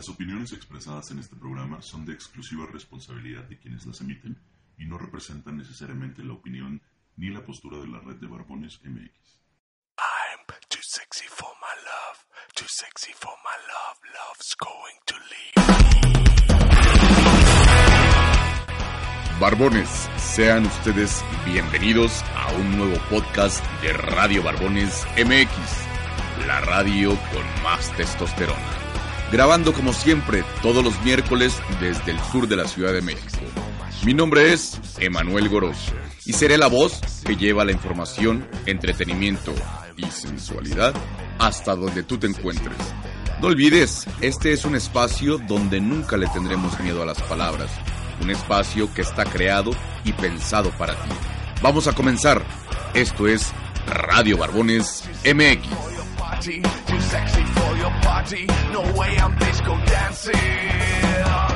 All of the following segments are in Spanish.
Las opiniones expresadas en este programa son de exclusiva responsabilidad de quienes las emiten y no representan necesariamente la opinión ni la postura de la red de Barbones MX. I'm too sexy for my love, too sexy for my love, love's going to leave. Barbones, sean ustedes bienvenidos a un nuevo podcast de Radio Barbones MX, la radio con más testosterona. Grabando como siempre todos los miércoles desde el sur de la Ciudad de México. Mi nombre es Emanuel Goroso y seré la voz que lleva la información, entretenimiento y sensualidad hasta donde tú te encuentres. No olvides, este es un espacio donde nunca le tendremos miedo a las palabras, un espacio que está creado y pensado para ti. Vamos a comenzar. Esto es Radio Barbones MX. Party, too sexy for your party, no way I'm disco dancing.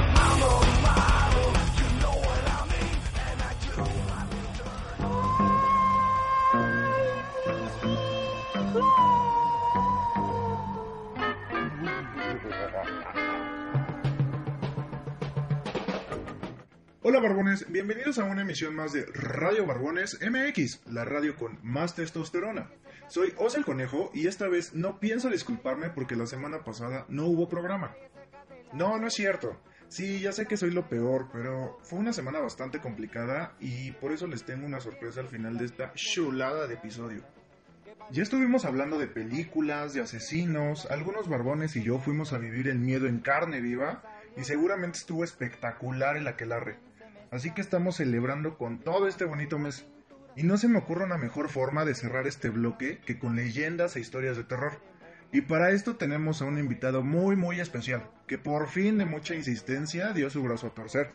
Hola Barbones, bienvenidos a una emisión más de Radio Barbones MX, la radio con más testosterona. Soy Osa el Conejo y esta vez no pienso disculparme porque la semana pasada no hubo programa. No, no es cierto. Sí, ya sé que soy lo peor, pero fue una semana bastante complicada y por eso les tengo una sorpresa al final de esta chulada de episodio. Ya estuvimos hablando de películas, de asesinos, algunos barbones y yo fuimos a vivir el miedo en carne viva y seguramente estuvo espectacular el aquelarre. Así que estamos celebrando con todo este bonito mes. Y no se me ocurre una mejor forma de cerrar este bloque que con leyendas e historias de terror. Y para esto tenemos a un invitado muy muy especial, que por fin de mucha insistencia dio su brazo a torcer.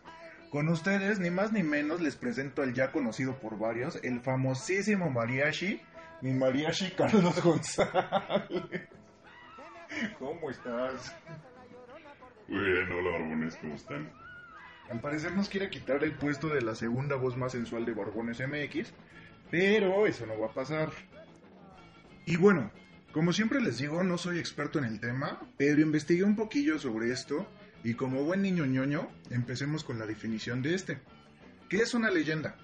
Con ustedes, ni más ni menos, les presento al ya conocido por varios, el famosísimo mariachi, mi mariachi Carlos González. ¿Cómo estás? Bien, hola Barbones, ¿cómo están? Al parecer nos quiere quitar el puesto de la segunda voz más sensual de Borbones MX, pero eso no va a pasar. Y bueno, como siempre les digo, no soy experto en el tema, pero investigué un poquillo sobre esto y como buen niño ñoño, empecemos con la definición de este. ¿Qué es una leyenda?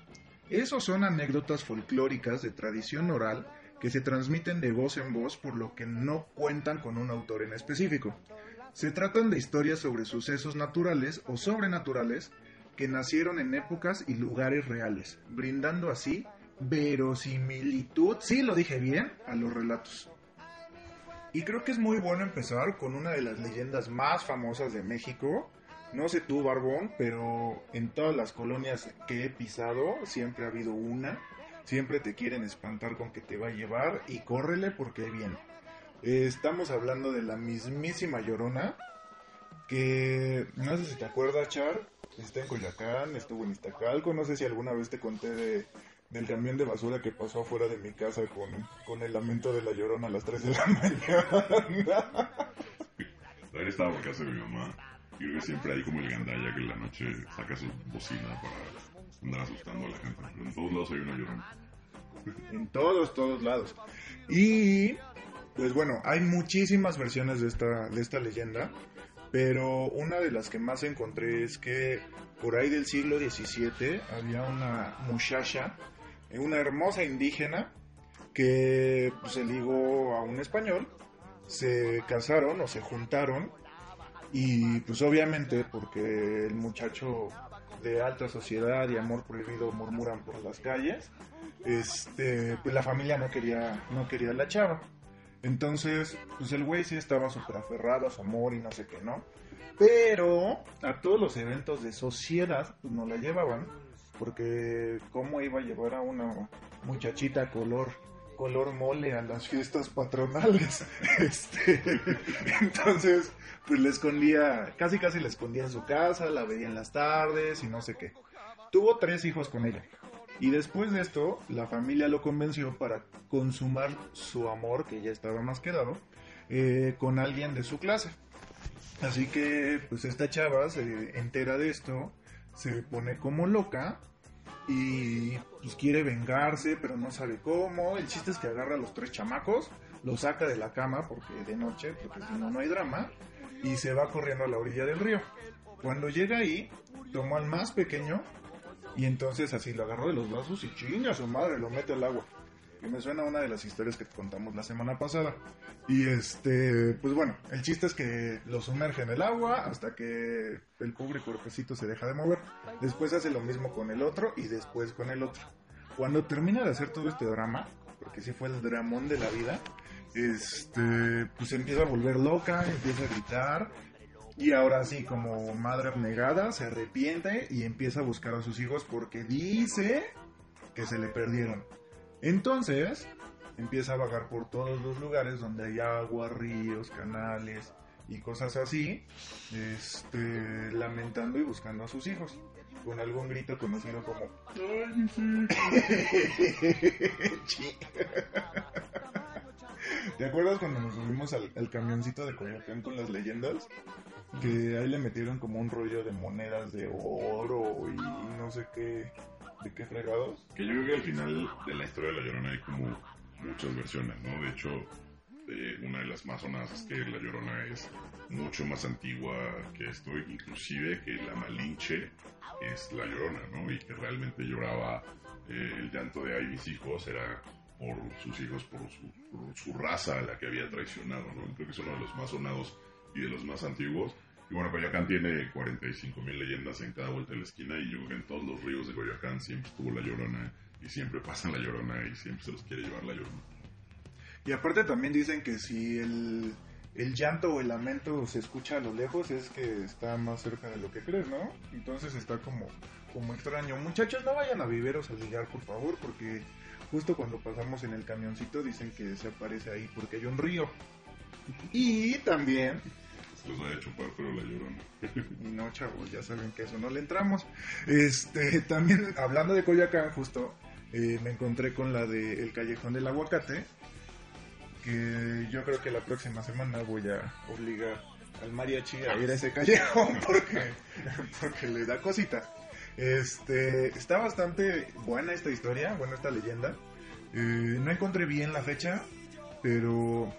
Esos son anécdotas folclóricas de tradición oral que se transmiten de voz en voz por lo que no cuentan con un autor en específico. Se tratan de historias sobre sucesos naturales o sobrenaturales que nacieron en épocas y lugares reales, brindando así verosimilitud, sí lo dije bien, a los relatos. Y creo que es muy bueno empezar con una de las leyendas más famosas de México. No sé tú, Barbón, pero en todas las colonias que he pisado siempre ha habido una. Siempre te quieren espantar con que te va a llevar y córrele porque viene. Eh, estamos hablando de la mismísima Llorona, que no sé si te acuerdas, Char, está en Coyacán, estuvo en Iztacalco, no sé si alguna vez te conté de, del camión de basura que pasó afuera de mi casa con, con el lamento de la Llorona a las 3 de la mañana. Ayer estaba por casa de mi mamá y creo que siempre hay como el gandalla que en la noche saca su bocina para andar asustando a la gente. Pero en todos lados hay una llorona. en todos, todos lados. Y pues bueno, hay muchísimas versiones de esta, de esta leyenda, pero una de las que más encontré es que por ahí del siglo XVII había una muchacha, una hermosa indígena, que pues, se ligó a un español, se casaron o se juntaron, y pues obviamente porque el muchacho de alta sociedad y amor prohibido murmuran por las calles, este, pues la familia no quería, no quería la chava. Entonces, pues el güey sí estaba súper aferrado a su amor y no sé qué, ¿no? Pero a todos los eventos de sociedad, pues no la llevaban, porque ¿cómo iba a llevar a una muchachita color color mole a las fiestas patronales? Este, entonces, pues le escondía, casi casi le escondía en su casa, la veía en las tardes y no sé qué. Tuvo tres hijos con ella. Y después de esto, la familia lo convenció para consumar su amor, que ya estaba más quedado, eh, con alguien de su clase. Así que, pues esta chava se entera de esto, se pone como loca y pues quiere vengarse, pero no sabe cómo. El chiste es que agarra a los tres chamacos, los saca de la cama porque de noche, porque si no, no hay drama. y se va corriendo a la orilla del río. Cuando llega ahí, tomó al más pequeño y entonces así lo agarró de los brazos y chinga su madre, lo mete al agua. Que me suena a una de las historias que contamos la semana pasada. Y este, pues bueno, el chiste es que lo sumerge en el agua hasta que el pobre cuerpecito se deja de mover. Después hace lo mismo con el otro y después con el otro. Cuando termina de hacer todo este drama, porque sí fue el dramón de la vida, este, pues empieza a volver loca, empieza a gritar y ahora sí, como madre abnegada, se arrepiente y empieza a buscar a sus hijos porque dice que se le perdieron. Entonces, empieza a vagar por todos los lugares donde hay agua, ríos, canales y cosas así, este, lamentando y buscando a sus hijos. Con algún grito conocido como. ¿Te acuerdas cuando nos subimos al, al camioncito de Coyoacán con las leyendas? Que ahí le metieron como un rollo de monedas de oro y no sé qué, de qué fregados. Que yo creo que al final de la historia de La Llorona hay como muchas versiones, ¿no? De hecho, eh, una de las más sonadas es que La Llorona es mucho más antigua que esto, inclusive que la Malinche es La Llorona, ¿no? Y que realmente lloraba eh, el llanto de ay mis hijos era por sus hijos, por su, por su raza a la que había traicionado, ¿no? Creo que es uno de los más sonados y de los más antiguos. Y bueno, Coyoacán tiene 45 mil leyendas en cada vuelta de la esquina y yo en todos los ríos de Coyoacán siempre estuvo la Llorona y siempre pasa la Llorona y siempre se los quiere llevar la Llorona. Y aparte también dicen que si el, el llanto o el lamento se escucha a lo lejos es que está más cerca de lo que crees, ¿no? Entonces está como, como extraño. Muchachos, no vayan a viveros a ligar, por favor, porque justo cuando pasamos en el camioncito dicen que se aparece ahí porque hay un río. Y también los vaya a chupar, pero la Llorona. No, chavos, ya saben que eso no le entramos. Este, también hablando de Coyoacán, justo eh, me encontré con la de El Callejón del Aguacate, que yo creo que la próxima semana voy a obligar al mariachi a ir a ese callejón porque, porque le da cosita. Este, está bastante buena esta historia, buena esta leyenda. Eh, no encontré bien la fecha, pero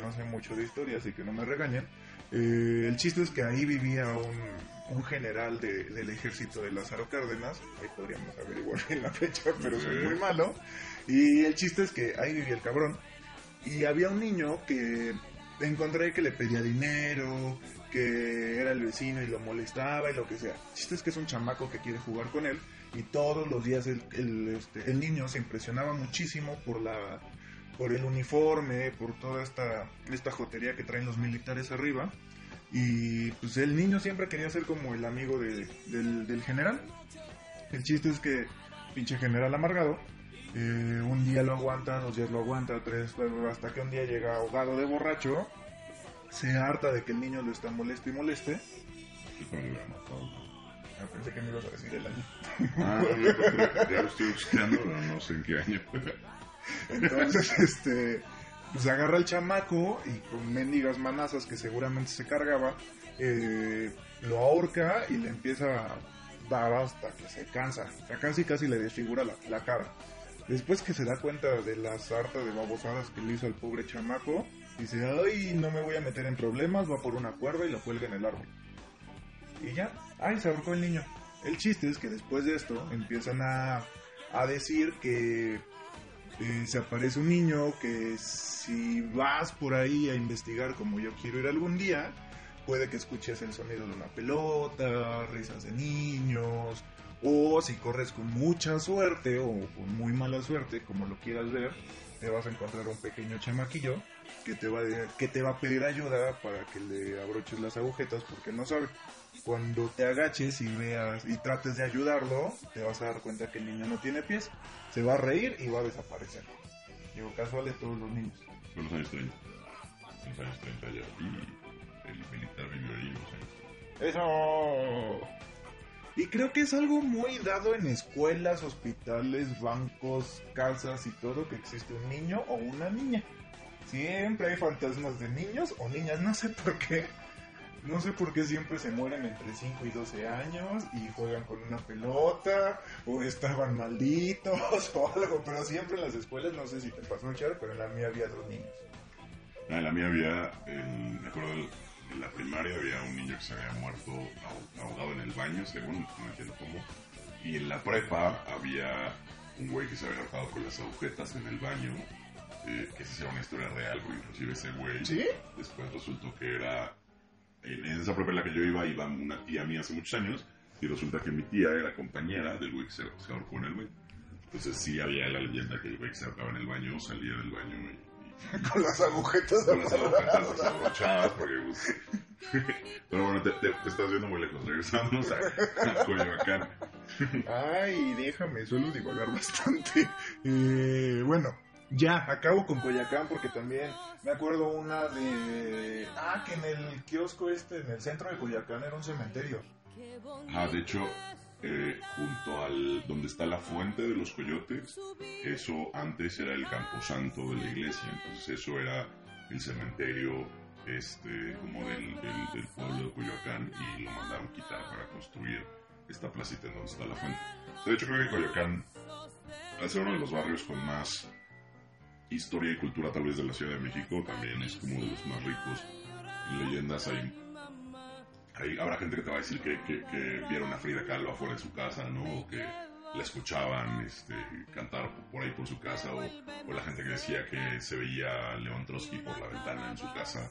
no sé mucho de historia, así que no me regañen. Eh, el chiste es que ahí vivía un, un general de- del ejército de Lázaro Cárdenas. Ahí podríamos averiguar bien la fecha, pero soy muy malo. Y el chiste es que ahí vivía el cabrón. Y había un niño que encontré que le pedía dinero, que era el vecino y lo molestaba y lo que sea. El chiste es que es un chamaco que quiere jugar con él. Y todos los días el, el, este, el niño se impresionaba muchísimo por la por el uniforme, por toda esta, esta jotería que traen los militares arriba. Y pues el niño siempre quería ser como el amigo de- del, del general. El chiste es que pinche general amargado, eh, un día lo aguanta, dos días lo aguanta, tres, hasta que un día llega ahogado de borracho, se harta de que el niño lo está moleste y moleste. Ah, pensé que me ibas a decir el año. Ah, ya lo estoy buscando, pero no sé en qué año. Entonces, este, pues agarra al chamaco y con mendigas manazas que seguramente se cargaba, eh, lo ahorca y le empieza a dar hasta que se cansa. O casi casi le desfigura la, cara. Después que se da cuenta de la sarta de babosadas que le hizo al pobre chamaco, dice, ay, no me voy a meter en problemas, va por una cuerda y lo cuelga en el árbol. Y ya, ay, se ahorcó el niño. El chiste es que después de esto empiezan a, a decir que eh, se aparece un niño que si vas por ahí a investigar como yo quiero ir algún día, puede que escuches el sonido de una pelota, risas de niños, o si corres con mucha suerte o con muy mala suerte, como lo quieras ver, te vas a encontrar un pequeño chamaquillo que te va a, que te va a pedir ayuda para que le abroches las agujetas porque no sabe. Cuando te agaches y veas y trates de ayudarlo, te vas a dar cuenta que el niño no tiene pies, se va a reír y va a desaparecer. Digo, casual de todos los niños. Fue en los años 30. En los años 30 ya. Y el militar vivió ahí, no sé. Eso. Y creo que es algo muy dado en escuelas, hospitales, bancos, casas y todo que existe un niño o una niña. Siempre hay fantasmas de niños o niñas, no sé por qué. No sé por qué siempre se mueren entre 5 y 12 años y juegan con una pelota o estaban malditos o algo, pero siempre en las escuelas, no sé si te pasó, Char, pero en la mía había dos niños. En la mía había, el, me acuerdo, en la primaria había un niño que se había muerto ahog- ahogado en el baño, según, no entiendo cómo. Y en la prepa había un güey que se había ahorcado con las agujetas en el baño, eh, que esa era una historia real, porque inclusive ese güey ¿Sí? después resultó que era, en esa prepa en la que yo iba, iba una tía mía hace muchos años, y resulta que mi tía era compañera del güey que se, se ahorcó en el baño. Entonces sí había la leyenda que el güey que se ahorcaba en el baño salía del baño y, y- Con las agujetas con las agujetas desabrochadas, porque pues, Pero bueno, te, te- te estás viendo muy lejos. Regresamos a, a Coyoacán. Ay, déjame, suelo divagar bastante. Eh, bueno, ya, acabo con Coyacán porque también me acuerdo una de... Ah, que en el kiosco este, en el centro de Coyacán era un cementerio. Ah, de hecho, eh, junto al donde está la fuente de los coyotes, eso antes era el camposanto de la iglesia. Entonces eso era el cementerio este como del, del, del pueblo de Coyoacán y lo mandaron quitar para construir esta placita en donde está la fuente. O sea, de hecho, creo que Coyoacán, al ser uno de los barrios con más historia y cultura tal vez de la Ciudad de México, también es como de los más ricos en leyendas. Hay Ahí habrá gente que te va a decir que, que, vieron a Frida Kahlo afuera de su casa, ¿no? Que la escuchaban este, cantar por ahí por su casa, o, o la gente que decía que se veía a León Trotsky por la ventana en su casa,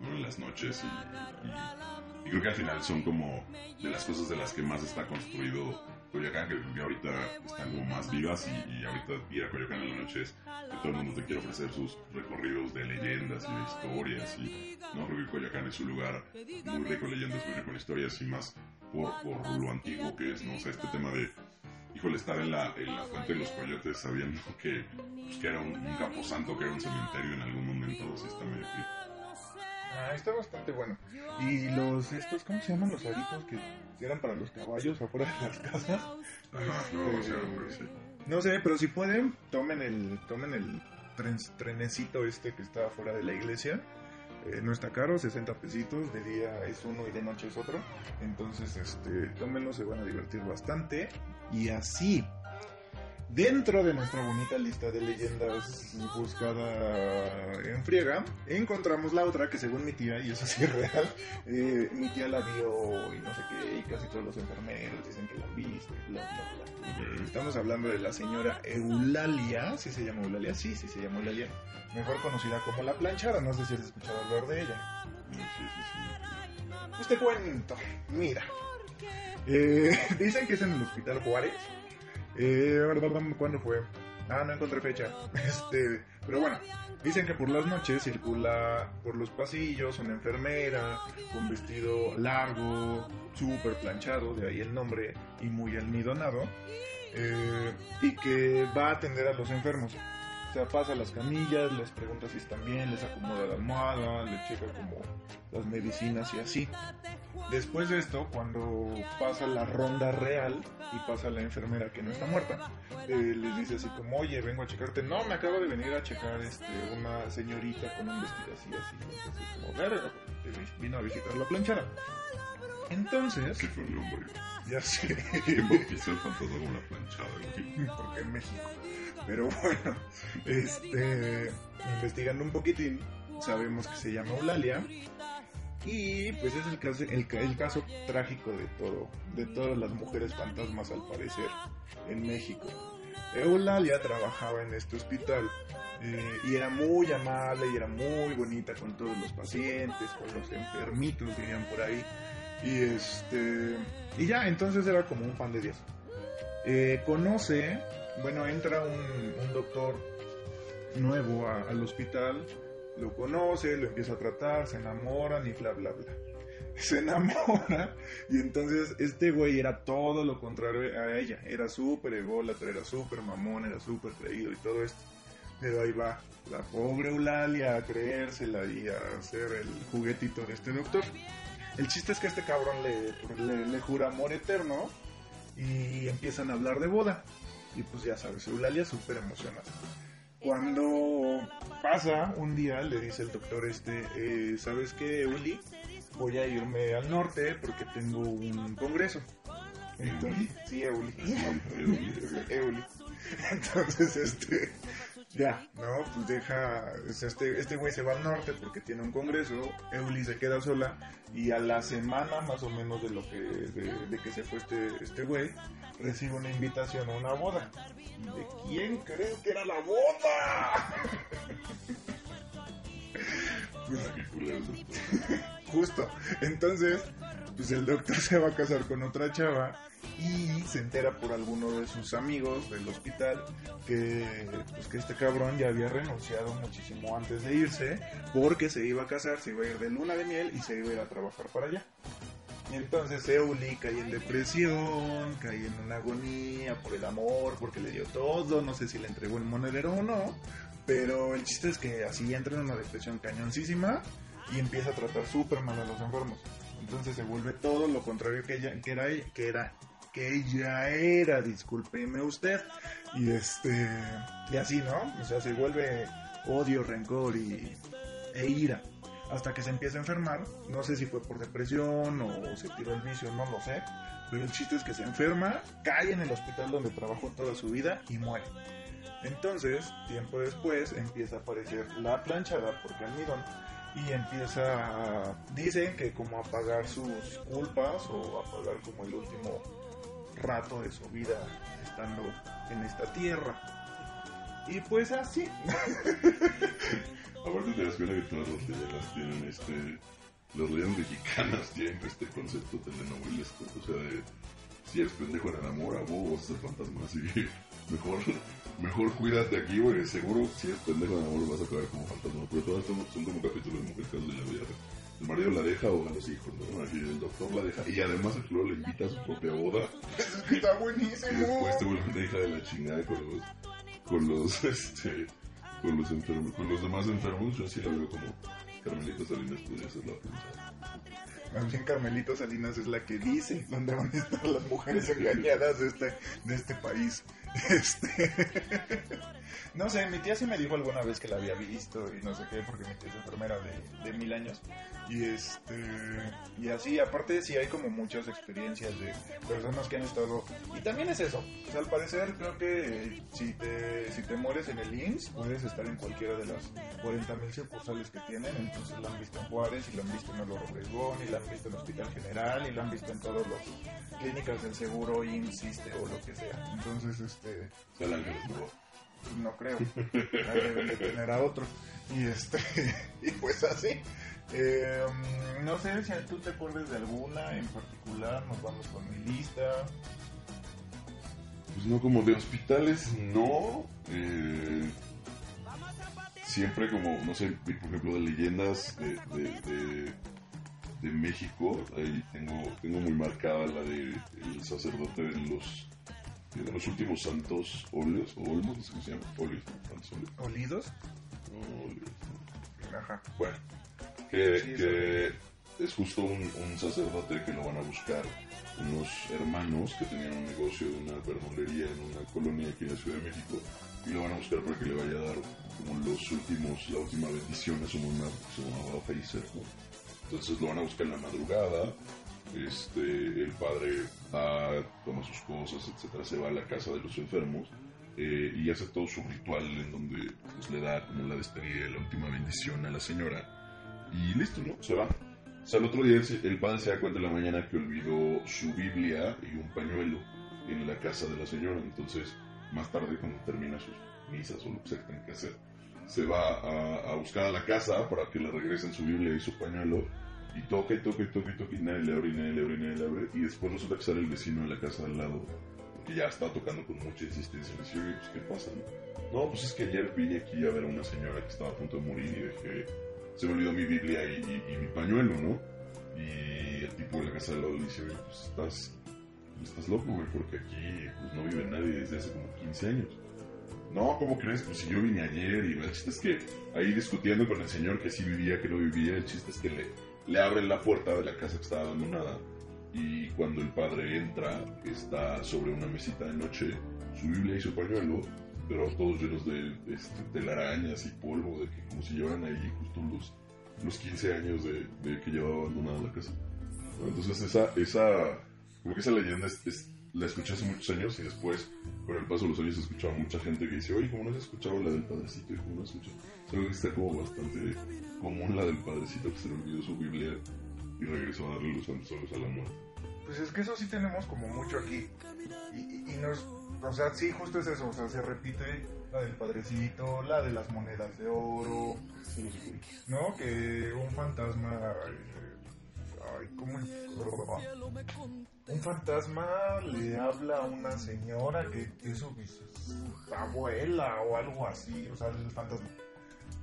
¿no? En las noches. Y- y creo que al final son como de las cosas de las que más está construido Coyoacán, que, ahorita están como más vivas y, ahorita ir a Coyoacán en la noche es que todo el mundo te quiere ofrecer sus recorridos de leyendas y de historias y no creo que Coyoacán es un lugar muy rico en leyendas, muy rico en historias y más por, por lo antiguo que es, ¿no? O sea, este tema de, híjole, estar en la, en la fuente de los coyotes sabiendo que, pues, que era un, un que era un cementerio en algún momento, sí está medio. Ah, está bastante bueno. Y los, estos, ¿cómo se llaman los aritos que eran para los caballos afuera de las casas? Ajá, no, pues, sí. No sé, pero si pueden, tomen el, tomen el tren- trenecito este que está afuera de la iglesia. Eh, no está caro, 60 pesitos, de día es uno y de noche es otro. Entonces, este, tómenlo, se van a divertir bastante. Y así, dentro de nuestra bonita lista de leyendas buscada en friega, encontramos la otra que según mi tía, y eso sí es real, eh, mi tía la vio y no sé qué, y casi todos los enfermeros dicen que la han visto, y bla, bla, bla. Estamos hablando de la señora Eulalia, ¿sí se llama Eulalia? Sí, sí se llama Eulalia. Mejor conocida como la planchada, no sé si has escuchado hablar de ella. Sí, sí, sí. Pues te cuento, mira. Eh, dicen que es en el Hospital Juárez. Eh, ¿Cuándo fue? Ah, no encontré fecha. Este, pero bueno, dicen que por las noches circula por los pasillos una enfermera con vestido largo, súper planchado, de ahí el nombre, y muy almidonado, eh, y que va a atender a los enfermos. O sea, pasa las camillas, les pregunta si están bien, les acomoda la almohada, les checa como las medicinas y así. Después de esto, cuando pasa la ronda real y pasa la enfermera que no está muerta, eh, les dice así como, oye, vengo a checarte. No, me acabo de venir a checar este, una señorita con un vestido así, así. Entonces, como, verga, vino a visitar la planchada. Entonces, ¿Qué fue el nombre? ya sé, ¿Quién bautizó el fantasma como la planchada, güey? porque en México. Pero bueno, este, investigando un poquitín, sabemos que se llama Eulalia. Y pues es el caso, el, el caso trágico de todo, de todas las mujeres fantasmas al parecer en México. Eulalia trabajaba en este hospital eh, y era muy amable y era muy bonita con todos los pacientes, con los enfermitos dirían por ahí. Y este y ya, entonces era como un pan de Dios. Eh, conoce, bueno, entra un, doctor nuevo al hospital, lo conoce, lo empieza a tratar, se enamoran y bla, bla, bla. Se enamora y entonces este güey era todo lo contrario a ella. Era súper ególatra, era súper mamón, era súper creído y todo esto. Pero ahí va la pobre Eulalia a creérsela y a hacer el juguetito de este doctor. El chiste es que este cabrón le, le, jura amor eterno y empiezan a hablar de boda. Y pues ya sabes, Eulalia súper emocionada. Cuando pasa un día, le dice el doctor este, eh, ¿sabes qué, Euli? Voy a irme al norte porque tengo un congreso. Entonces, sí, Euli. Euli. Entonces, este, ya, ¿no? Pues deja, este este güey se va al norte porque tiene un congreso, Euli se queda sola y a la semana más o menos de lo que de, de que se fue este este güey, recibe una invitación a una boda. ¿De quién creo que era la boda? Justo. Entonces, pues el doctor se va a casar con otra chava y se entera por alguno de sus amigos del hospital que, pues, que este cabrón ya había renunciado muchísimo antes de irse porque se iba a casar, se iba a ir de luna de miel y se iba a ir a trabajar para allá. Y entonces Euli cae en depresión, cae en una agonía por el amor, porque le dio todo, no sé si le entregó el monedero o no, pero el chiste es que así entra en una depresión cañoncísima y empieza a tratar súper mal a los enfermos. Entonces se vuelve todo lo contrario que ella, que era, que era, que ella era, discúlpeme usted. Y este, y así, ¿no? O sea, se vuelve odio, rencor y, e ira. Hasta que se empieza a enfermar, no sé si fue por depresión o se tiró el vicio, no lo sé. Pero el chiste es que se enferma, cae en el hospital donde trabajó toda su vida y muere. Entonces, tiempo después, empieza a aparecer la planchada por almidón y empieza. Dicen que como a pagar sus culpas o a pagar como el último rato de su vida estando en esta tierra. Y pues así. Aparte te das que todas las tienen este... Las leyendas mexicanas tienen este concepto telenovelesco, o sea, de... Si eres pendejo en el amor, a vos vas a ser fantasma, así que mejor, mejor cuídate aquí, porque seguro si eres pendejo en el amor vas a acabar como fantasma. Pero todas son, son como capítulos de mujer casos de la vida. El marido la deja o a los hijos, ¿no? El doctor la deja. Y además el flor le invita a su propia boda. Está Y buenísimo. después te vuelve una hija de la chingada con los, con los, este, con los enfermos, con los demás enfermos. Yo sí la veo como Carmelita Salinas podría ser la princesa. Más bien Carmelito Salinas es la que dice dónde van a estar las mujeres engañadas de este, de este país. Este... No sé, mi tía sí me dijo alguna vez que la había visto y no sé qué, porque mi tía es enfermera de, de mil años. Y este y así, aparte sí hay como muchas experiencias de personas que han estado... Y también es eso. Al parecer creo que si te, si te mueres en el IMSS, puedes estar en cualquiera de las 40.000 sucursales que tienen. Entonces la han visto en Juárez, y la han visto en el Obregón, y la han visto en Hospital General, y la han visto en todas las clínicas del seguro, IMSS, ISSSTE o lo que sea. Entonces, este El ángel estuvo. no creo. Deben de tener a otro. Y este, y pues así. Eh, no sé si tú te acuerdas de alguna en particular, nos vamos con mi lista. Pues no, como de hospitales, no. Eh, siempre como, no sé, por ejemplo, de leyendas de, de, de, de México, ahí tengo, tengo muy marcada la de el sacerdote de los, de los últimos santos óleos, o olmos, no sé cómo se llama, santos óleos. ¿Olidos? No, óleos, no. Ajá. Bueno, que, Sí, que es justo un, un sacerdote que lo van a buscar unos hermanos que tenían un negocio de una verdulería en una colonia aquí en la Ciudad de México y lo van a buscar para que le vaya a dar como los últimos, la última bendición a su mamá, que se llamaba Feiser, ¿no? Entonces lo van a buscar en la madrugada, este, el padre toma sus cosas, etcétera, se va a la casa de los enfermos eh, y hace todo su ritual en donde pues, le da como la despedida, la última bendición a la señora y listo, ¿no? Se va. O sea, el otro día el, padre se da cuenta en la mañana que olvidó su Biblia y un pañuelo en la casa de la señora. Entonces, más tarde, cuando termina sus misas o lo que sea que hacer, se va a buscar a la casa para que le regresen su Biblia y su pañuelo. Y toca y toca y toca y toca y nadie le abre y nadie le abre y nadie le abre. Y después resulta que sale el vecino de la casa al lado, que ya está tocando con mucha insistencia. Y dice, oye, pues, ¿qué pasa? No? no, pues es que ayer vine aquí a ver a una señora que estaba a punto de morir y dejé se me olvidó mi Biblia y, mi pañuelo, ¿no? Y el tipo de la casa del lado le dice, oye, pues estás, estás loco, güey, porque aquí pues, no vive nadie desde hace como 15 años. No, ¿cómo crees? Pues si yo vine ayer y el chiste es que ahí discutiendo con el señor que sí vivía, que no vivía, el chiste es que le, le abren la puerta de la casa que estaba abandonada y cuando el padre entra está sobre una mesita de noche su Biblia y su pañuelo pero todos llenos de este, telarañas y polvo, de que como si llevaran ahí justo los, los 15 años de, de que llevaba abandonada la casa. Entonces esa, esa, como que esa leyenda es la escuché hace muchos años y después, con el paso de los años, he escuchado a mucha gente que dice, oye, ¿cómo no has escuchado la del padrecito? Y cómo no has escuchado. Es algo que está como bastante común la del padrecito que se le olvidó su Biblia y regresó a darle los santos solos al amor. Pues es que eso sí tenemos como mucho aquí. Y, y- y nos, o sea, sí, justo es eso. O sea, se repite la del padrecito, la de las monedas de oro, ¿no? Que un fantasma. eh, Ay. Un fantasma le habla a una señora que es su abuela o algo así, o sea, el fantasma.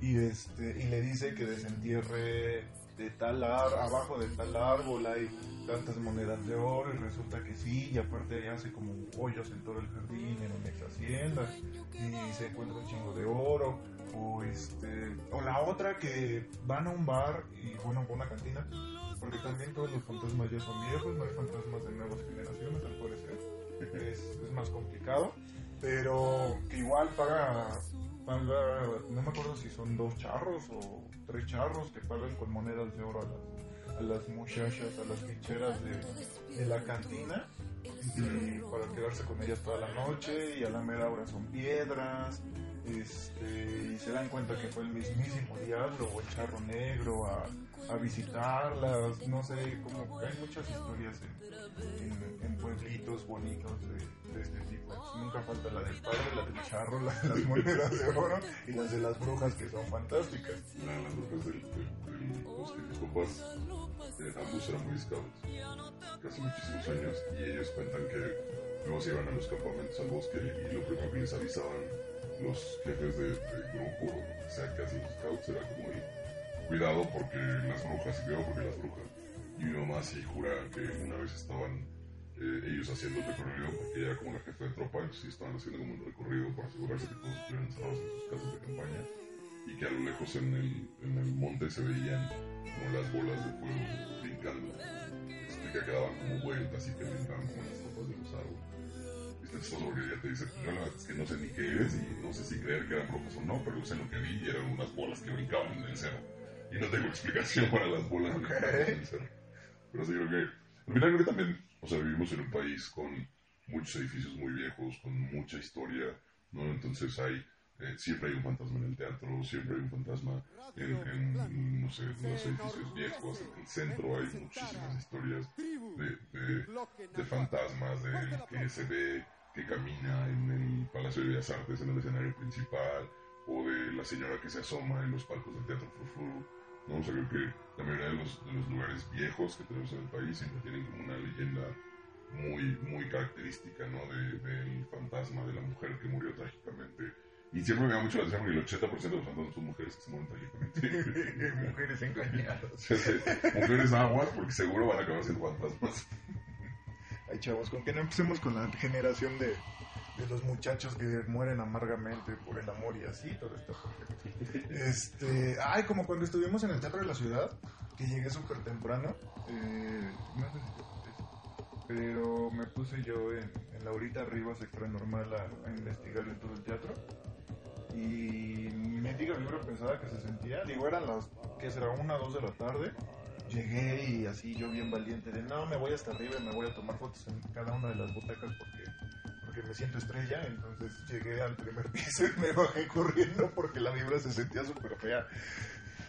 Y este y le dice que desentierre de tal ar- abajo de tal árbol hay tantas monedas de oro y resulta que sí, y aparte hace como hoyos en todo el jardín, en una hacienda, y se encuentra un chingo de oro, o este, o la otra que van a un bar y bueno, a una cantina, porque también todos los fantasmas ya son viejos, no hay fantasmas de nuevas generaciones al parecer, es, más complicado, pero que igual paga, paga, no me acuerdo si son dos charros o tres charros que pagan con monedas de oro a las, a las muchachas, a las ficheras de, de la cantina y para quedarse con ellas toda la noche y a la mera hora son piedras este, y se dan cuenta que fue el mismísimo diablo o el charro negro a, a visitarlas, no sé, como que hay muchas historias en, en- en pueblitos bonitos de, de este tipo. Nunca falta la del padre, la del charro, la de las monedas de oro y las de las brujas que son fantásticas. La las brujas del, del, del bosque. Mis papás, eh, ambos eran muy scouts, casi muchísimos años, y ellos cuentan que luego se iban a los campamentos al bosque y lo primero que les avisaban los jefes de, de grupo, o sea que hacen los scouts, era como de cuidado porque las brujas, y cuidado porque las brujas. Y mi mamá sí jura que una vez estaban eh, ellos haciendo el recorrido, porque ella era como la jefa de tropa, entonces sí estaban haciendo como un recorrido para asegurarse que todos estuvieran encerrados en sus casas de campaña y que a lo lejos en el, en el monte se veían como las bolas de fuego brincando. Explica que daban como vueltas y que brincaban como las Porque ella te dice, yo la verdad es que no sé ni qué es y no sé si creer que eran brujas o no, pero sé lo que vi y eran unas bolas que brincaban en el cerro. Y no tengo explicación para las bolas que brincaban en el cerro. Pero sí creo que, al final creo que también, o sea, vivimos en un país con muchos edificios muy viejos, con mucha historia, ¿no? Entonces hay, eh, siempre hay un fantasma en el teatro, siempre hay un fantasma en, en, no sé, en los edificios viejos, en el centro hay muchísimas historias de, de, de fantasmas, de que se ve que camina en el Palacio de Bellas Artes, en el escenario principal, o de la señora que se asoma en los palcos del Teatro Frufru. ¿no? O sea, creo que la mayoría de los, de los lugares viejos que tenemos en el país siempre tienen como una leyenda muy, muy característica, ¿no? De, del fantasma de la mujer que murió trágicamente. Y siempre me da mucho la atención porque el 80% de los fantasmas son mujeres que se mueren trágicamente. Mujeres engañadas. Mujeres aguas porque seguro van a acabar siendo fantasmas. Ay, chavos, con que no empecemos con la generación de, los muchachos que mueren amargamente por el amor y así, todo esto. Este, ay, como cuando estuvimos en el Teatro de la Ciudad, que llegué súper temprano. eh, no sé si pero me puse yo en, en la horita arriba, sector normal, a, a investigar en todo el teatro. Y me diga vibra pensada que se sentía. Digo, eran las, que será? Una, dos de la tarde. Llegué y así yo bien valiente de no, me voy hasta arriba y me voy a tomar fotos en cada una de las butacas porque, porque me siento estrella. Entonces llegué al primer piso y me bajé corriendo porque la vibra se sentía súper fea.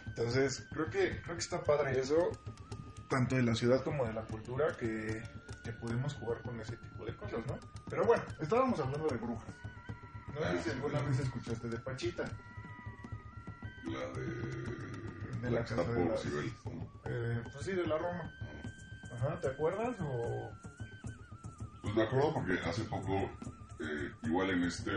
Entonces creo que, creo que está padre eso, tanto de la ciudad como de la cultura, que, que podemos jugar con ese tipo de cosas, ¿no? Pero bueno, estábamos hablando de brujas. No sé si alguna vez escuchaste de Pachita. La de. De la casa de las-. Eh, pues sí, de la Roma. Ajá, ¿te acuerdas? O... Pues me acuerdo porque hace poco, eh, igual en este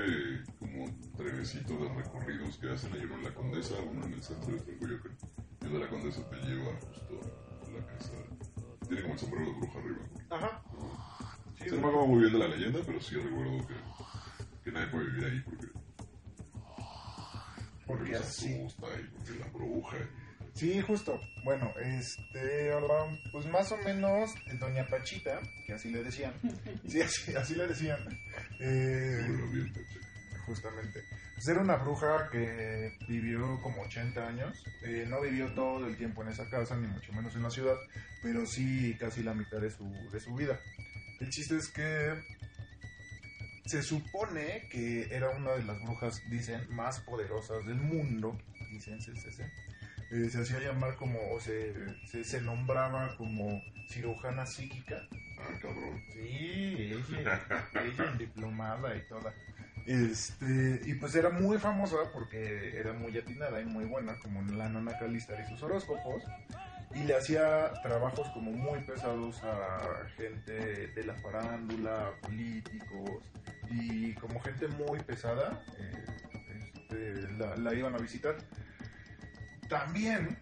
como trenecito de recorridos que hacen ayer en la Condesa, uno en el centro de y el de la Condesa te lleva justo a la casa. Tiene como el sombrero de bruja arriba. Ajá. Sí, no me acuerdo muy bien de la leyenda, pero sí recuerdo que, que nadie puede vivir ahí porque, Porque así. asusta y porque la bruja. Sí, justo. Bueno, este, ahora, pues más o menos, Doña Pachita, que así le decían, sí, así, así le decían, eh, justamente. Pues era una bruja que vivió como 80 años. Eh, no vivió todo el tiempo en esa casa, ni mucho menos en la ciudad, pero sí casi la mitad de su, de su vida. El chiste es que se supone que era una de las brujas, dicen, más poderosas del mundo. Dicen, se, se, se. Eh, se hacía llamar como, o se, se, se nombraba como cirujana psíquica. Ah, cabrón. Sí, ella, ella diplomada y toda. Este, y pues era muy famosa porque era muy atinada y muy buena, como la nona Calistar y sus horóscopos. Y le hacía trabajos como muy pesados a gente de la farándula, políticos, y como gente muy pesada, eh, este, la, la iban a visitar. También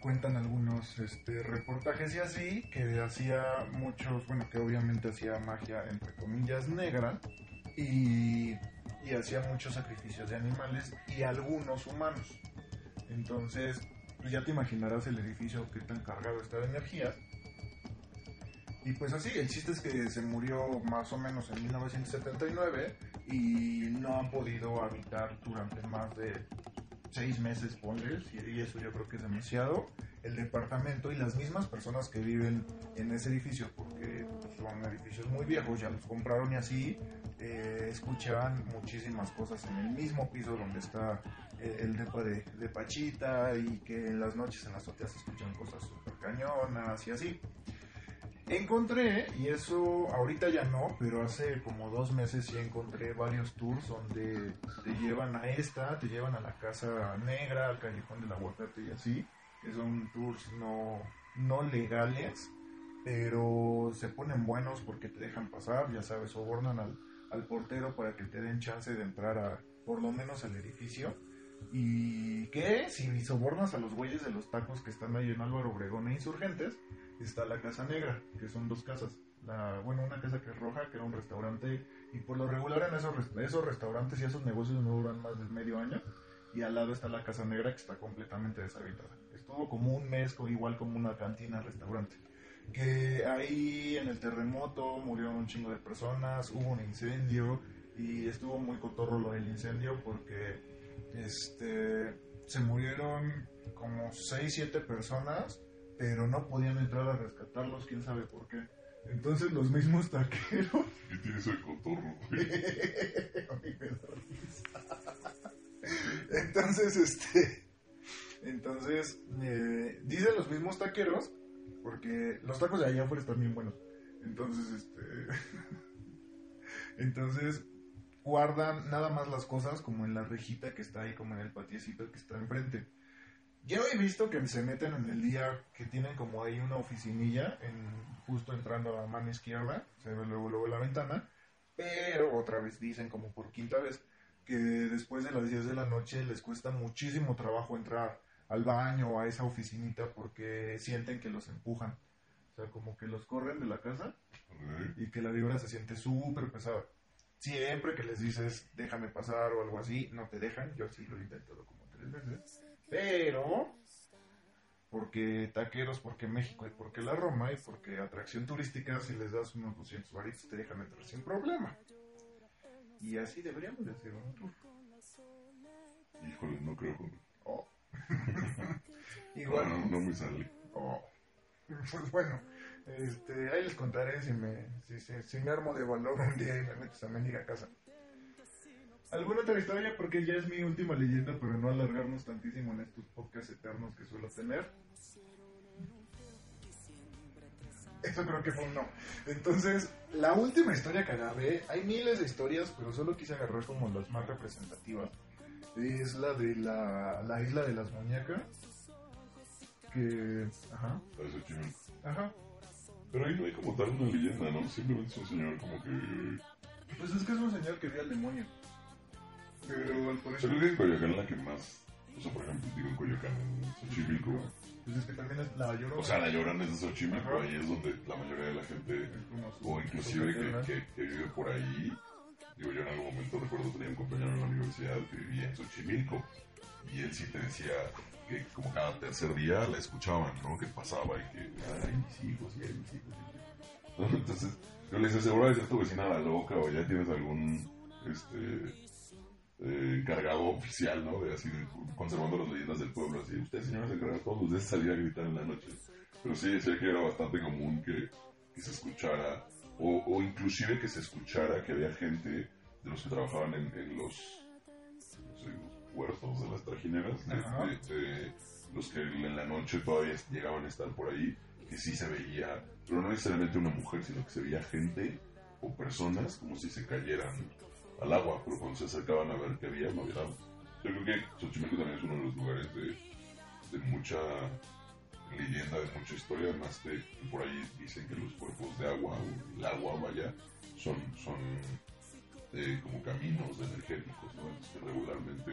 cuentan algunos este, reportajes y así, que hacía muchos, bueno, que obviamente hacía magia, entre comillas, negra, y, y hacía muchos sacrificios de animales y algunos humanos. Entonces, pues ya te imaginarás el edificio que tan cargado está de energía. Y pues así, el chiste es que se murió más o menos en 1979 y no han podido habitar durante más de seis meses, ponles, y eso yo creo que es demasiado, el departamento y las mismas personas que viven en ese edificio, porque son edificios muy viejos, ya los compraron y así, eh, escuchaban muchísimas cosas en el mismo piso donde está eh, el depa de, Pachita y que en las noches en las azoteas escuchan cosas súper cañonas y así. Encontré, y eso ahorita ya no, pero hace como dos meses sí encontré varios tours donde te llevan a esta, te llevan a la Casa Negra, al Callejón del Aguacate y así, que son tours no, no legales, pero se ponen buenos porque te dejan pasar, ya sabes, sobornan al, al portero para que te den chance de entrar a, por lo menos al edificio. ¿Y qué? Si sobornas a los güeyes de los tacos que están ahí en Álvaro Obregón e Insurgentes, está la Casa Negra, que son dos casas. La, bueno, una casa que es roja, que era un restaurante, y por lo regular en esos, esos restaurantes y esos negocios no duran más de medio año. Y al lado está la Casa Negra, que está completamente deshabitada. Estuvo como un mes, igual como una cantina, restaurante. Que ahí en el terremoto murieron un chingo de personas, hubo un incendio, y estuvo muy cotorro lo del incendio porque este, se murieron como 6, 7 personas pero no podían entrar a rescatarlos, quién sabe por qué. Entonces los mismos taqueros... ¿Qué tiene eso de cotorro, güey? Ay, me da risa. entonces, este... Entonces, eh, dicen los mismos taqueros, porque los tacos de allá afuera están bien buenos. Entonces, este... entonces, guardan nada más las cosas como en la rejita que está ahí, como en el patiecito que está enfrente. Yo he visto que se meten en el día que tienen como ahí una oficinilla, en, justo entrando a la mano izquierda, se ve luego, luego la ventana, pero otra vez dicen como por quinta vez que después de las 10 de la noche les cuesta muchísimo trabajo entrar al baño o a esa oficinita porque sienten que los empujan. O sea, como que los corren de la casa y que la vibra se siente súper pesada. Siempre que les dices, déjame pasar o algo así, no te dejan. Yo sí lo he intentado como tres veces. Pero, porque taqueros, porque México y porque la Roma y porque atracción turística, si les das unos 200 varitos te dejan entrar sin problema. Y así deberíamos de hacer un tour. Híjole, no creo. Oh. Igual. No, no me sale. Oh. Pues bueno, este, ahí les contaré si me, si, si- si me armo de valor un día y me meto a mendiga casa. ¿Alguna otra historia? Porque ya es mi última leyenda, pero no alargarnos tantísimo en estos podcasts eternos que suelo tener. Eso creo que fue un no. Entonces, la última historia que agarré, hay miles de historias, pero solo quise agarrar como las más representativas. Es la de la, la isla de las muñecas. Que. Ajá. Ajá. Pero ahí no hay como tal una leyenda, ¿no? Simplemente es un señor como que... Pues es que es un señor que ve al demonio. Pero al parecer. que en Coyoacán la que más... O sea, por ejemplo, digo en Coyoacán, en Xochimilco. Pues es que también es la llorona. O sea, la llorona es de Xochimilco, ahí es donde la mayoría de la gente... O inclusive que, que vive por ahí. Digo, yo en algún momento recuerdo tenía un compañero en la universidad que vivía en Xochimilco. Y él sí te decía que como cada tercer día la escuchaban, ¿no? Que pasaba y que, ay, mis hijos, y ay, mis hijos. y que- ¿no? Entonces, yo le decía, seguro de ser tu vecina la loca o ya tienes algún, este, eh, encargado oficial, ¿no? De así, conservando las leyendas del pueblo, así, usted, señor, se encarga todos los días salir a gritar en la noche. Pero sí, decía que era bastante común que, que se escuchara o, o inclusive que se escuchara que había gente de los que trabajaban en, en los, puertos de las trajineras, de- de los que en la noche todavía llegaban a estar por ahí, que sí se veía, pero no necesariamente una mujer, sino que se veía gente o personas como si se cayeran al agua, pero cuando se acercaban a ver qué había, no había nada. Yo creo que Xochimilco también es uno de los lugares de, de mucha leyenda, de mucha historia, además de que por ahí dicen que los cuerpos de agua, o el agua, vaya, son, son eh, como caminos energéticos, ¿no? Que regularmente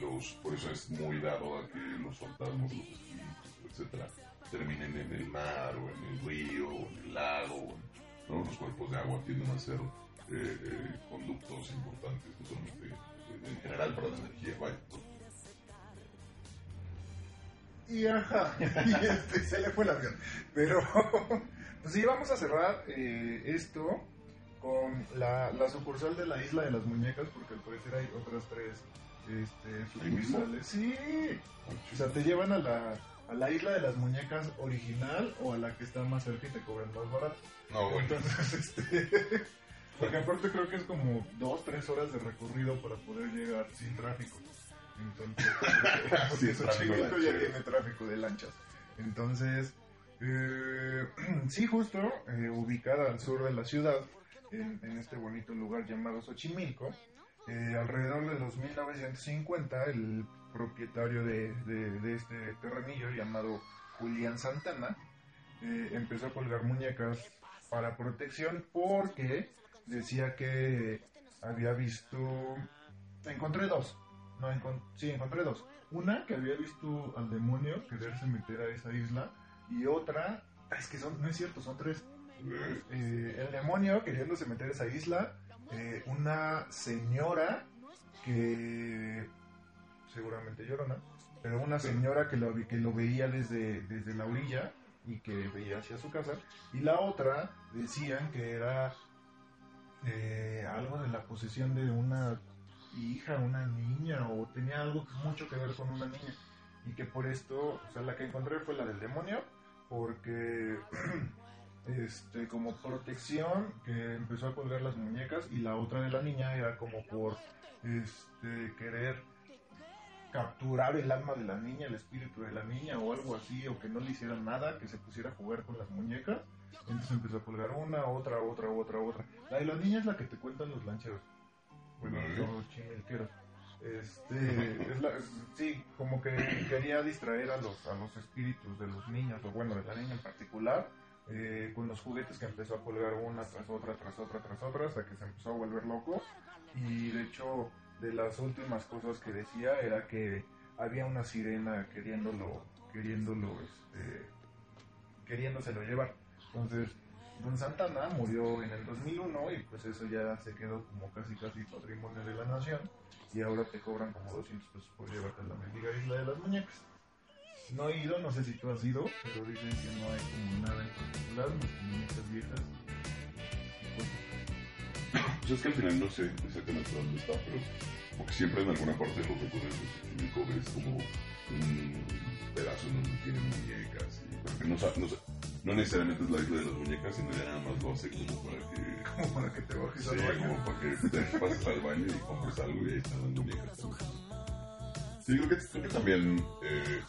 los, por eso es muy dado a que los fantasmas, los espíritus, etcétera, terminen en el mar o en el río o en el lago, ¿no? Los cuerpos de agua tienden a ser eh, eh, conductos importantes, no solamente en general para la energía, vaya. Y ajá, este, se le fue el avión. Pero, pues sí, vamos a cerrar eh, esto con la, la sucursal de la Isla de las Muñecas, porque al parecer hay otras tres este, sucursales. Sí, o sea, te llevan a la, a la Isla de las Muñecas original o a la que está más cerca y te cobran más barato. No, bueno, Entonces, este, porque aparte creo que es como dos, tres horas de recorrido para poder llegar sin tráfico. Entonces, porque tráfico Xochimilco ya tiene tráfico de lanchas. Entonces, eh, sí, justo eh, ubicada al sur de la ciudad, en, en este bonito lugar llamado Xochimilco, eh, alrededor de los 1950, el propietario de, este terrenillo llamado Julián Santana eh, empezó a colgar muñecas para protección porque decía que había visto... Encontré dos. No, sí, encontré dos. Una que había visto al demonio quererse meter a esa isla y otra... Es que son, no es cierto, son tres. Eh, el demonio queriéndose meter a esa isla, eh, una señora que seguramente llorona, pero una señora que lo, que lo veía desde, desde la orilla y que veía hacia su casa, y la otra decían que era eh, algo de la posesión de una hija, una niña, o tenía algo mucho que ver con una niña, y que por esto, o sea, la que encontré fue la del demonio, porque este como protección que empezó a colgar las muñecas y la otra de la niña era como por este querer capturar el alma de la niña, el espíritu de la niña o algo así, o que no le hicieran nada, que se pusiera a jugar con las muñecas. Entonces empezó a colgar una, otra, otra, otra, otra. La de la niña es la que te cuentan los lancheros. Bueno, los chimilqueros. Este, es la- es- sí, como que quería distraer a los, a los espíritus de los niños, o bueno, de la niña en particular, eh, con los juguetes que empezó a colgar una tras otra, tras otra, tras otra, hasta que se empezó a volver loco. Y de hecho, de las últimas cosas que decía era que había una sirena queriéndolo, queriéndolo, este, queriéndoselo llevar. Entonces, Don Santana murió en el 2001 y pues eso ya se quedó como casi casi patrimonio de la nación y ahora te cobran como 200 pesos por llevarte a la mendiga isla de las muñecas. No he ido, no sé si tú has ido, pero dicen que no hay como nada en particular, más que muñecas viejas. y cosas. Pues es que al final no sé exactamente dónde está, pero porque siempre en alguna parte de los recorridos Xochimilco ves como un pedazo en donde tienen muñecas. Y, porque no, no, no necesariamente es la isla de las muñecas, sino ya nada más lo hace como para que, Como para que te bajes sí, al baño. como para que te pases al baño y compres algo y ahí están las muñecas. Sí, creo que, creo que también eh,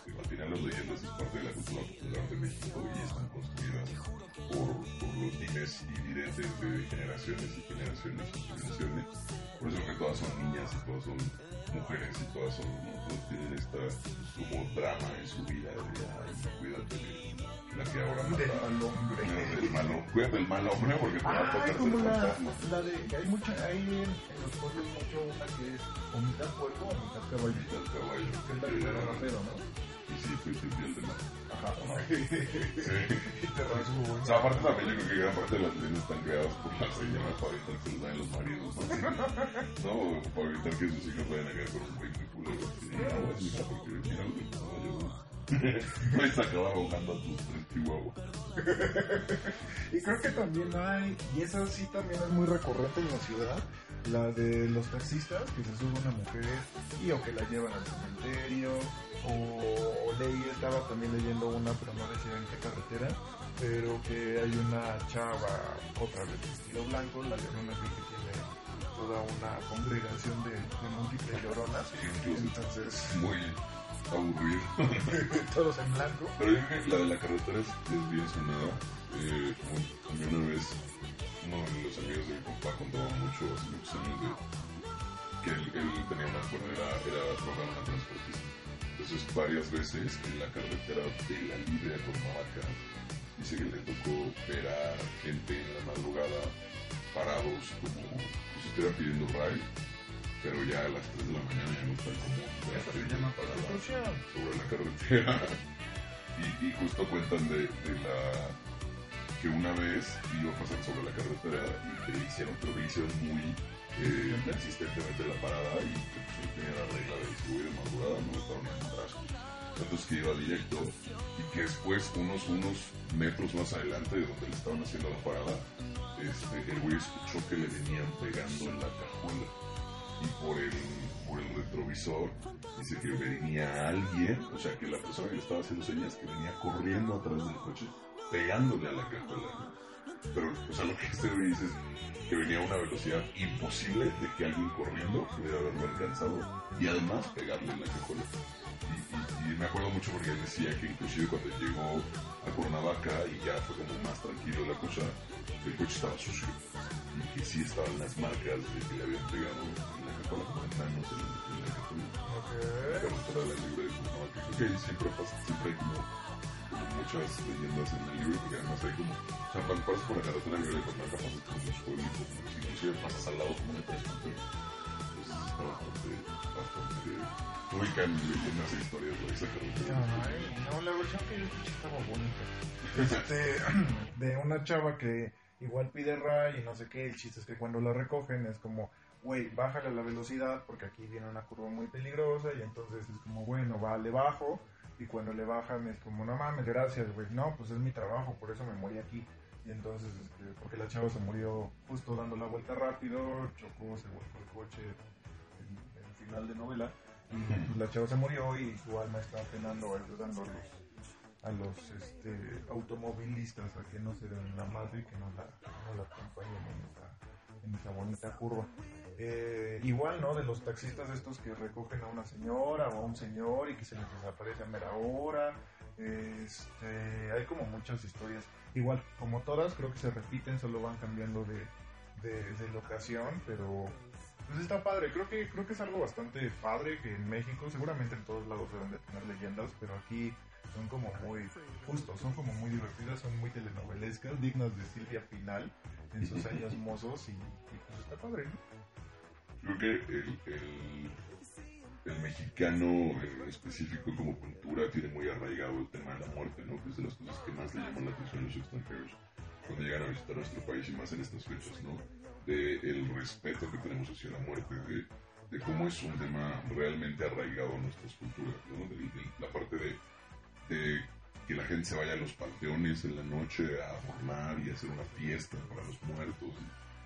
dimes y diretes de generaciones y generaciones y generaciones. Por eso que todas son niñas y todas son mujeres y todas son, ¿no? Tienen esta como drama en su vida de ay, cuídate de la que ahora mata. Del mal hombre. Del malo, cuídate del mal hombre porque te va a tocar como la, la de que hay mucha, hay en, en los pueblos mucho una que es o mitad puerco o mitad caballo. El caballo. Que es la que te agarra pedo, ¿no? Y sí, pues el de mal. Ajá. Sí. y O sea, aparte también yo creo que gran parte de las leyendas están creadas por las señoras para evitar que les den los maridos, ¿no? Para evitar que sus hijos vayan a quedar con un güey culero. así, No, porque mira lo que yo. No se acaba ahogando a tus chihuahuas. Y creo que también hay, y eso sí también es muy recurrente en la ciudad, la de los taxistas que se sube una mujer y o que la llevan al cementerio, o, o leí, estaba también leyendo una, pero no decía en qué carretera, pero que hay una chava, otra vez de estilo blanco, la llorona que tiene toda una congregación de, de múltiples lloronas, entonces Es muy aburrido. todos en blanco. Pero yo creo que la de la carretera es, es bien sonada. Eh, como a mí una vez uno de los amigos de mi papá contaba mucho, hace muchos años, de que él, él tenía una era, era programa transportista. Entonces varias veces en la carretera de la Libre a Cuernavaca dice que le tocó ver a gente en la madrugada parados como si estuvieran pidiendo ride, pero ya a las 3 de la mañana ya no están como llama parada sobre la carretera. y, y justo cuentan de, de la que una vez iba a pasar sobre la carretera y que hicieron, pero que hicieron muy eh, insistentemente la parada y tenía la regla de si voy de madrugada no en atrás. Entonces que iba directo y que después unos, unos metros más adelante de donde le estaban haciendo la parada, este, el güey escuchó que le venían pegando en la cajuela y por el, por el retrovisor dice que venía alguien, o sea que la persona que le estaba haciendo señas que venía corriendo atrás del coche, pegándole a la cajuela. Pero, o sea, lo que este güey dice es que venía a una velocidad imposible de que alguien corriendo pudiera haberlo alcanzado y además pegarle en la cajuela. Y, y- y me acuerdo mucho porque él decía que inclusive cuando llegó a Cuernavaca y ya fue como más tranquilo la cosa, el coche estaba sucio y que sí estaban las marcas de que le habían pegado en la cajuela como enanos en, en la cajuela. La carretera de la libre de Cuernavaca. Creo que siempre pasa, siempre hay como muchas leyendas en el libro porque además hay como, o sea, cuando pasas por la carretera libre de Cuernavaca pasas por muchos pueblitos, ¿no? inclusive pasas al lado como de tres. Entonces está bastante, bastante rica en leyendas e historias de esa carretera. Ay, no, la versión que yo escuché estaba bonita. Este, de una chava que igual pide ray y no sé qué, el chiste es que cuando la recogen es como, güey, bájale la velocidad porque aquí viene una curva muy peligrosa y entonces es como, bueno, va, le bajo y cuando le bajan es como, no mames, gracias, güey, no, pues es mi trabajo, por eso me morí aquí. Y entonces, este, porque la chava se murió justo dando la vuelta rápido, chocó, se volcó el coche en en final de novela y pues, la chava se murió y su alma está penando ayudando a los a los este, automovilistas a que no se den la madre y que no la, no la acompañen en esa, en esa bonita curva. Eh, igual, ¿no? De los taxistas estos que recogen a una señora o a un señor y que se les desaparece a mera hora. Este, hay como muchas historias. Igual, como todas, creo que se repiten, solo van cambiando de, de, locación, pero pues está padre. Creo que, creo que es algo bastante padre que en México, seguramente en todos lados deben de tener leyendas, pero aquí son como muy, justo, son como muy divertidas, son muy telenovelescas, dignas de Silvia Pinal en sus años mozos y, y pues está padre, ¿no? Creo que el, el, mexicano en específico como cultura tiene muy arraigado el tema de la muerte, ¿no? Que es de las cosas que más le llaman la atención a los extranjeros cuando llegan a visitar nuestro país y más en estas fechas, ¿no? De el respeto que tenemos hacia la muerte, de, de cómo es un tema realmente arraigado a nuestras culturas, ¿no? De, la parte de, de que la gente se vaya a los panteones en la noche a adornar y hacer una fiesta para los muertos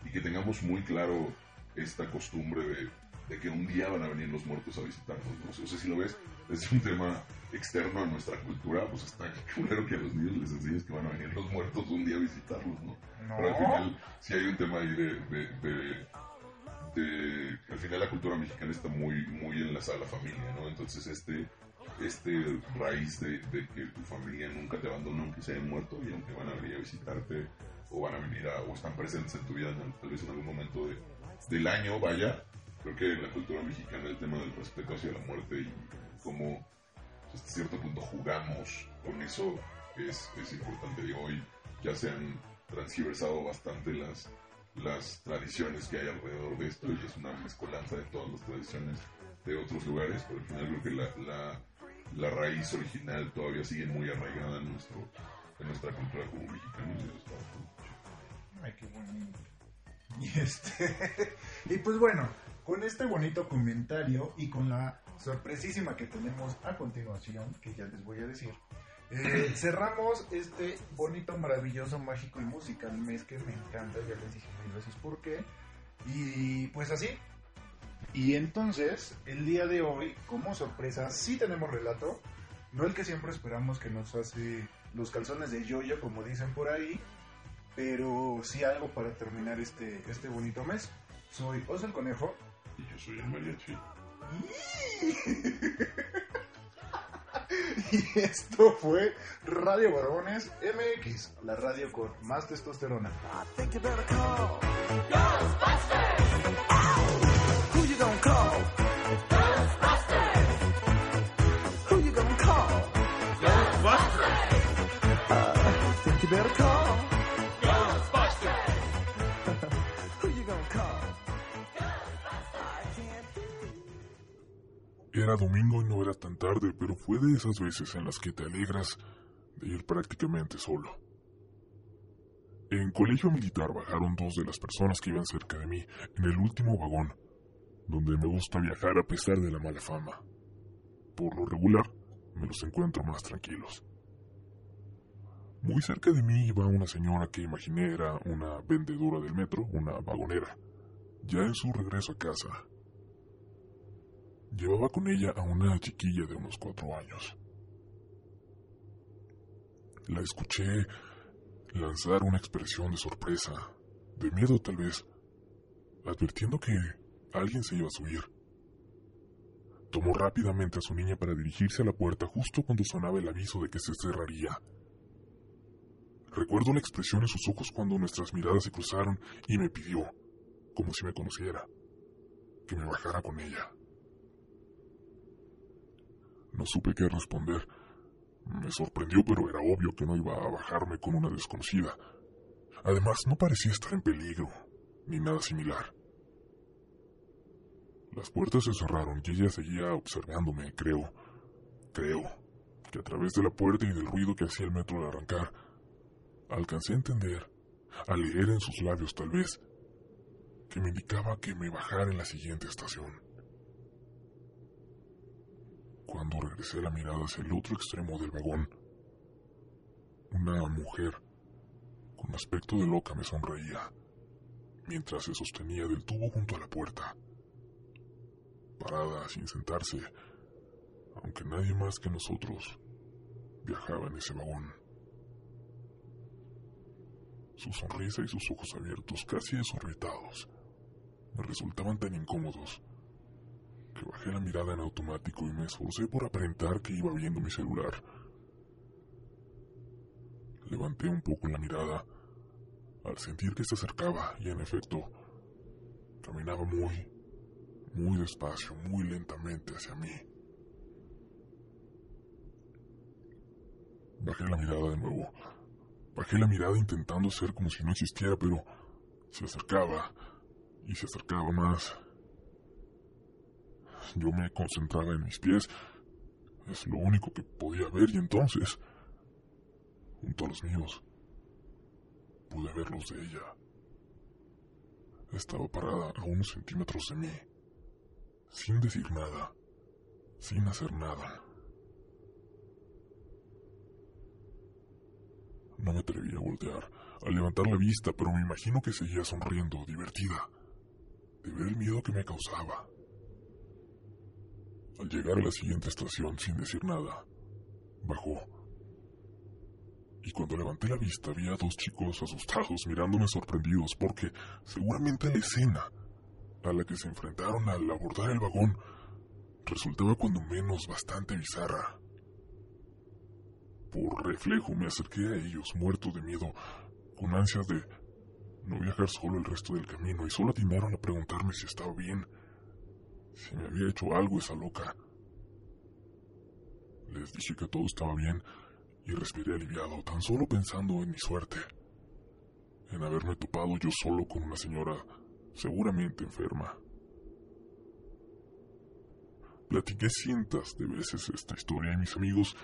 y que tengamos muy claro esta costumbre de, de que un día van a venir los muertos a visitarnos. ¿no? O sea, si lo ves desde un tema externo a nuestra cultura, pues está claro que a los niños les enseñas que van a venir los muertos un día a visitarlos, ¿no? No. Pero al final sí hay un tema ahí de, de, de- de- al final la cultura mexicana está muy, muy enlazada a la familia, ¿no? Entonces este, este raíz de, de que tu familia nunca te abandona aunque se hayan muerto y aunque van a venir a visitarte o van a venir a, o están presentes en tu vida tal vez en algún momento de, del año, vaya, creo que la cultura mexicana el tema del respeto hacia la muerte y cómo pues, hasta cierto punto jugamos con eso es, es importante y hoy ya se han transgiversado bastante las, las tradiciones que hay alrededor de esto y es una mezcolanza de todas las tradiciones de otros lugares, pero al final creo que la, la, la raíz original todavía sigue muy arraigada en, nuestro, en nuestra cultura como mexicanos y eso está. Ay, qué bonito. Y este, y pues bueno, con este bonito comentario y con la sorpresísima que tenemos a continuación, que ya les voy a decir, eh, cerramos este bonito, maravilloso, mágico y musical mes que me encanta, ya les dije mil veces por qué. Y pues así. Y entonces, el día de hoy, como sorpresa, sí tenemos relato, no el que siempre esperamos que nos hace los calzones de yoyo, como dicen por ahí, pero sí algo para terminar este, este bonito mes. Soy Oso el Conejo. Y yo soy el mariachi. Y esto fue Radio Barbones MX, la radio con más testosterona. I think you Era domingo y no era tan tarde, pero fue de esas veces en las que te alegras de ir prácticamente solo. En colegio militar bajaron dos de las personas que iban cerca de mí en el último vagón, donde me gusta viajar a pesar de la mala fama. Por lo regular, me los encuentro más tranquilos. Muy cerca de mí iba una señora que imaginé era una vendedora del metro, una vagonera, ya en su regreso a casa. Llevaba con ella a una chiquilla de unos cuatro años. La escuché lanzar una expresión de sorpresa, de miedo tal vez, advirtiendo que alguien se iba a subir. Tomó rápidamente a su niña para dirigirse a la puerta justo cuando sonaba el aviso de que se cerraría. Recuerdo la expresión en sus ojos cuando nuestras miradas se cruzaron y me pidió, como si me conociera, que me bajara con ella. No supe qué responder. Me sorprendió, pero era obvio que no iba a bajarme con una desconocida. Además, no parecía estar en peligro, ni nada similar. Las puertas se cerraron y ella seguía observándome, creo. Creo que a través de la puerta y del ruido que hacía el metro al arrancar, alcancé a entender, a leer en sus labios tal vez, que me indicaba que me bajara en la siguiente estación. Cuando regresé la mirada hacia el otro extremo del vagón, una mujer con aspecto de loca me sonreía mientras se sostenía del tubo junto a la puerta, parada sin sentarse, aunque nadie más que nosotros viajaba en ese vagón. Su sonrisa y sus ojos abiertos, casi desorbitados, me resultaban tan incómodos que bajé la mirada en automático y me esforcé por aparentar que iba viendo mi celular. Levanté un poco la mirada al sentir que se acercaba y en efecto caminaba muy, muy despacio, muy lentamente hacia mí. Bajé la mirada de nuevo. Bajé la mirada intentando hacer como si no existiera, pero se acercaba y se acercaba más. Yo me concentraba en mis pies. Es lo único que podía ver y entonces, junto a los míos, pude ver los de ella. Estaba parada a unos centímetros de mí, sin decir nada, sin hacer nada. No me atreví a voltear, a levantar la vista, pero me imagino que seguía sonriendo, divertida, de ver el miedo que me causaba. Al llegar a la siguiente estación sin decir nada, bajó. Y cuando levanté la vista vi a dos chicos asustados mirándome sorprendidos porque seguramente la escena a la que se enfrentaron al abordar el vagón resultaba cuando menos bastante bizarra. Por reflejo me acerqué a ellos, muerto de miedo, con ansias de no viajar solo el resto del camino, y solo atinaron a preguntarme si estaba bien, si me había hecho algo esa loca. Les dije que todo estaba bien y respiré aliviado, tan solo pensando en mi suerte, en haberme topado yo solo con una señora seguramente enferma. Platiqué cientos de veces esta historia y mis amigos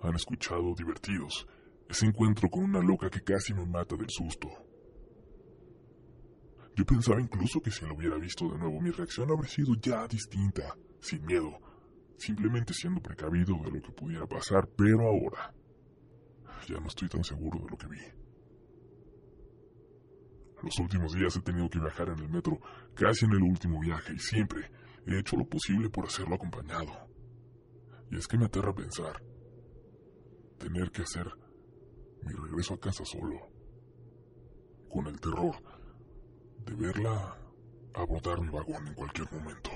han escuchado divertidos ese encuentro con una loca que casi me mata del susto. Yo pensaba incluso que si lo hubiera visto de nuevo mi reacción habría sido ya distinta, sin miedo, simplemente siendo precavido de lo que pudiera pasar, pero ahora ya no estoy tan seguro de lo que vi. Los últimos días he tenido que viajar en el metro, casi en el último viaje, y siempre he hecho lo posible por hacerlo acompañado. Y es que me aterra pensar tener que hacer mi regreso a casa solo, con el terror de verla abordar mi vagón en cualquier momento.